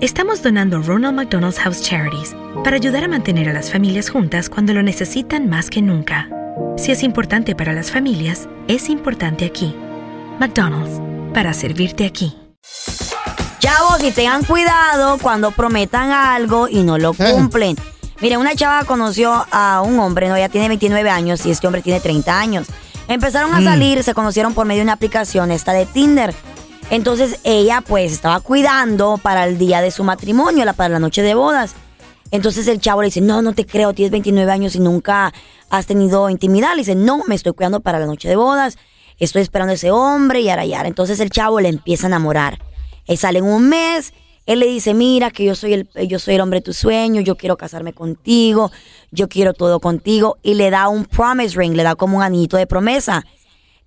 estamos donando Ronald McDonald's House Charities para ayudar a mantener a las familias juntas cuando lo necesitan más que nunca. Si es importante para las familias, es importante aquí. McDonald's, para servirte aquí. Chavos, y tengan cuidado cuando prometan algo y no lo cumplen. Mire, una chava conoció a un hombre, no, ella tiene 29 años y este hombre tiene 30 años. Empezaron a salir, se conocieron por medio de una aplicación, esta de Tinder. Entonces ella pues estaba cuidando para el día de su matrimonio, para la noche de bodas. Entonces el chavo le dice, no, no te creo, tienes 29 años y nunca has tenido intimidad. Le dice, no, me estoy cuidando para la noche de bodas, estoy esperando a ese hombre y ara, y ara. Entonces el chavo le empieza a enamorar. Él sale en un mes, él le dice, mira que yo soy el, yo soy el hombre de tu sueño, yo quiero casarme contigo, yo quiero todo contigo. Y le da un promise ring, le da como un anillito de promesa.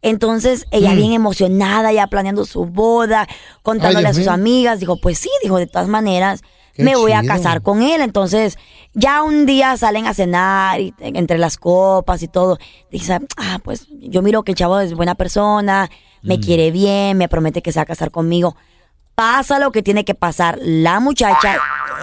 Entonces ella Mm. bien emocionada, ya planeando su boda, contándole Ay, a sus mío. amigas, dijo, pues sí, dijo, de todas maneras, Qué me voy a casar con él. Entonces ya un día salen a cenar y, entre las copas y todo. Dice, ah, pues yo miro que el chavo es buena persona, me quiere bien, me promete que se va a casar conmigo. Pasa lo que tiene que pasar. La muchacha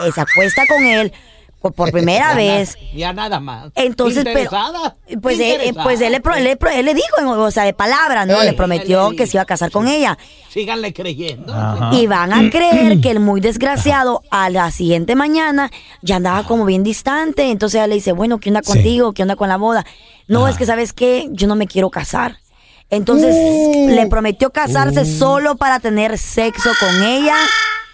eh, se acuesta con él por, por primera Ya vez. na- Ya nada más. Entonces, pero, ¿Interesada? pues, él, eh, Interesada. pues él, le, pro- él le pro- él le dijo, o sea, de palabra, ¿no? Eh, le prometió que se iba a casar con ella. Síganle creyendo. Y van a creer que el muy desgraciado a la siguiente mañana ya andaba como bien distante. Entonces ella le dice, bueno, ¿qué onda contigo? ¿Qué onda con la boda? No, es que sabes qué, yo no me quiero casar. Entonces le prometió casarse solo para tener sexo con ella.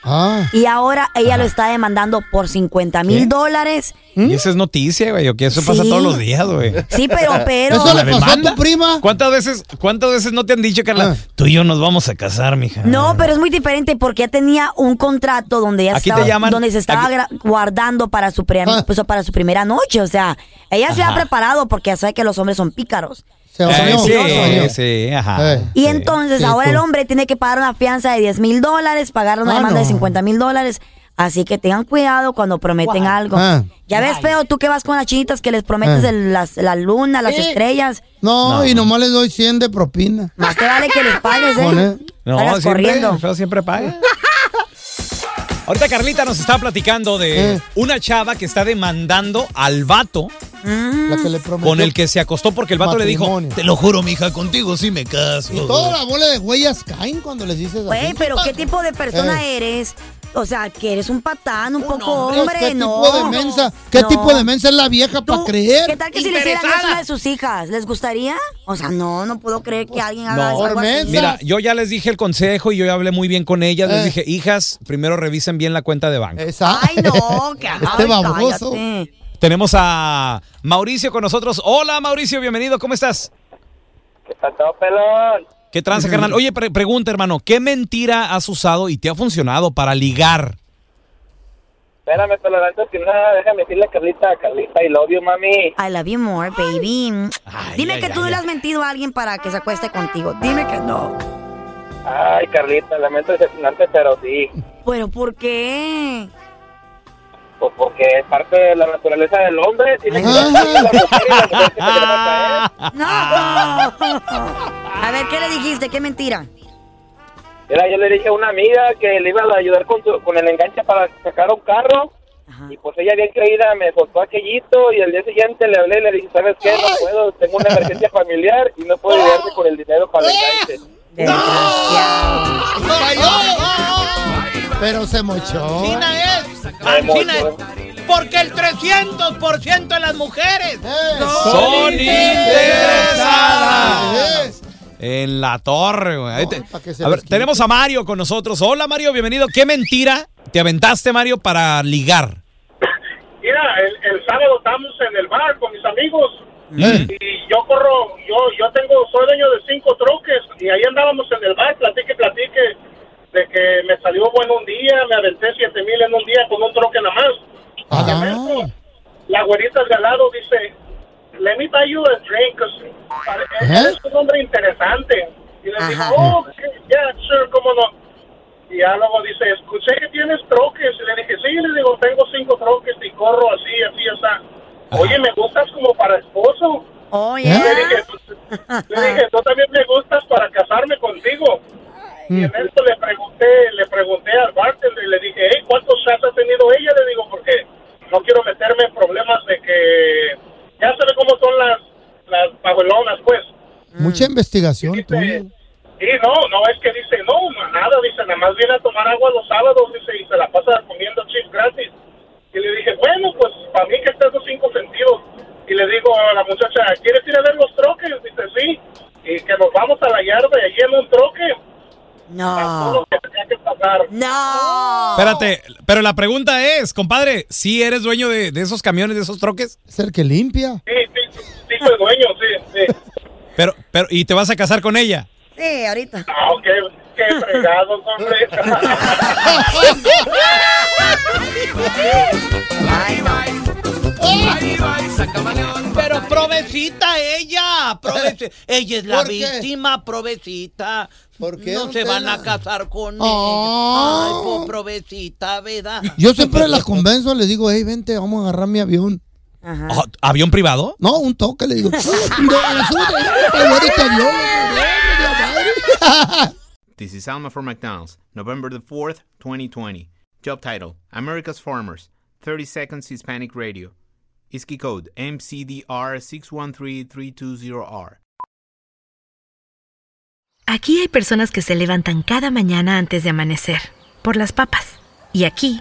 Ah. Y ahora ella lo está demandando por 50 mil dólares. Y esa es noticia, güey, o que eso pasa todos los días, güey. Sí, pero, pero. ¿Eso le ¿La pasó a demanda? tu prima? ¿Cuántas veces, ¿Cuántas veces no te han dicho, Carla? Ah. Tú y yo nos vamos a casar, mija. No, pero es muy diferente porque ella tenía un contrato donde ella Aquí te estaba, llaman- donde se estaba aquí- guardando para su, pre- Ah. pues, para su primera noche. O sea, ella se ha preparado porque ya sabe que los hombres son pícaros. Se Eh, bañó. sí, Se bañó. sí, ajá. Eh. Y Sí. entonces Sí, ahora tú. el hombre tiene que pagar una fianza de 10 mil dólares, pagar una Ah, demanda de no. 50 mil dólares. Así que tengan cuidado cuando prometen algo. Ah. Ya ves, feo, tú que vas con las chinitas que les prometes Ah. el- las- la luna, las Eh. estrellas. No, y nomás les doy 100 de propina. Más te vale que les pagues, ¿eh? No, Salgas siempre, corriendo. el feo siempre paga. Ahorita Carlita nos está platicando de Eh. una chava que está demandando al vato Mm. La que le prometió. con el que se acostó porque el vato le dijo, te lo juro, mija, contigo sí me caso. Y toda la bola de huellas caen cuando les dices Güey, pero ¿qué tipo de persona Eh. eres? O sea, que eres un patán, un, poco Pues, hombre, ¿Qué no. tipo de mensa? ¿Qué No. tipo de mensa es la vieja para creer? ¿Qué tal que si le hicieran eso a una de sus hijas? ¿Les gustaría? O sea, no, no puedo creer que alguien haga No, algo así. mensa. Mira, yo ya les dije el consejo y yo ya hablé muy bien con ellas. Les Eh. dije, hijas, primero revisen bien la cuenta de banco. Esa. Ay, no, que Este ay, baboso. cállate. Tenemos a Mauricio con nosotros. Hola, Mauricio, bienvenido. ¿Cómo estás? ¿Qué pasó, pelón? ¿Qué tranza, carnal? Oye, pre- pregunta, hermano, ¿qué mentira has usado y te ha funcionado para ligar? Espérame, pelón, antes que nada, déjame decirle a Carlita, Carlita, I love you, mami. I love you more, baby. Ay, Dime ay, que tú ay, le has mentido a alguien para que se acueste contigo. Dime que no. Ay, Carlita, lamento decepcionarte, pero sí. ¿Pero por qué? Pues porque es parte de la naturaleza del hombre. Tiene que. ¡No! A ver, ¿qué le dijiste? ¿Qué mentira? Mira, yo le dije a una amiga que le iba a ayudar con, su- con el enganche para sacar un carro. Ajá. Y pues ella bien creída me soltó aquellito y al día siguiente le hablé y le dije, ¿sabes qué? No puedo, tengo una emergencia familiar y no puedo ayudarte con el dinero para el enganche. Desgraciado. Pero se mochó. China es. Porque el 300% de las mujeres Eh, Son interesadas. es. En la torre, güey. A ver, tenemos a Mario con nosotros. Hola, Mario, bienvenido. ¿Qué mentira te aventaste, Mario, para ligar? Mira, el, el sábado estamos en el bar con mis amigos Eh. y yo corro, yo yo tengo, soy dueño de cinco troques y ahí andábamos en el bar, platique, platique, de que me salió bueno un día, me aventé siete mil en un día con un troque nada más. Ah. De momento, La güerita de al lado dice, let me buy you a drink, ¿Eh? eres un hombre interesante. Y le digo, oh, yeah, sure, cómo no. Y ya luego dice, escuché que tienes troques. Y le dije, sí, le digo, tengo cinco troques y corro así, así, así. Oye, me gustas como para esposo. Oye. Le dije, le dije, tú también me gustas para casarme contigo. Y en esto le pregunté, le pregunté al bartender y le dije, hey, ¿cuántos shots ha tenido ella? Le digo, porque no quiero meterme en problemas de que ya sabe cómo son las, pajuelonas, pues. Mucha investigación tuya. Dice, Sí, no, no, es que dice, no, nada, dice, nada más viene a tomar agua los sábados, dice, y se la pasa comiendo chips gratis. Y le dije, bueno, pues para mí que estás los cinco sentidos. Y le digo a la muchacha, ¿quieres ir a ver los troques? Dice, sí. Y que nos vamos a la yarda allí en un troque. No. lo que tenía que pagar. No. Espérate, pero la pregunta es, compadre, ¿sí eres dueño de, de esos camiones, de esos troques? Es el que limpia. Sí, soy dueño, sí, sí. Pero, pero, ¿y te vas a casar con ella? Sí, ahorita. No, qué, qué fregados, hombre. No. Pero provecita ella, provece- ella es la víctima, provecita. ¿Por qué, No se van a casar con Ah. ella. Ay, pues, provecita, ¿verdad? Yo siempre la convenzo, le digo, hey, vente, vamos a agarrar mi avión. Ajá. Oh, ¿Avión privado? No, un toque, le digo. Este. This is Alma for McDonald's, November the 4th, 2020. Job title America's Farmers, 30 Seconds Hispanic Radio. ISKI code MCDR613320R. Aquí hay personas que se levantan cada mañana antes de amanecer, por las papas. Y aquí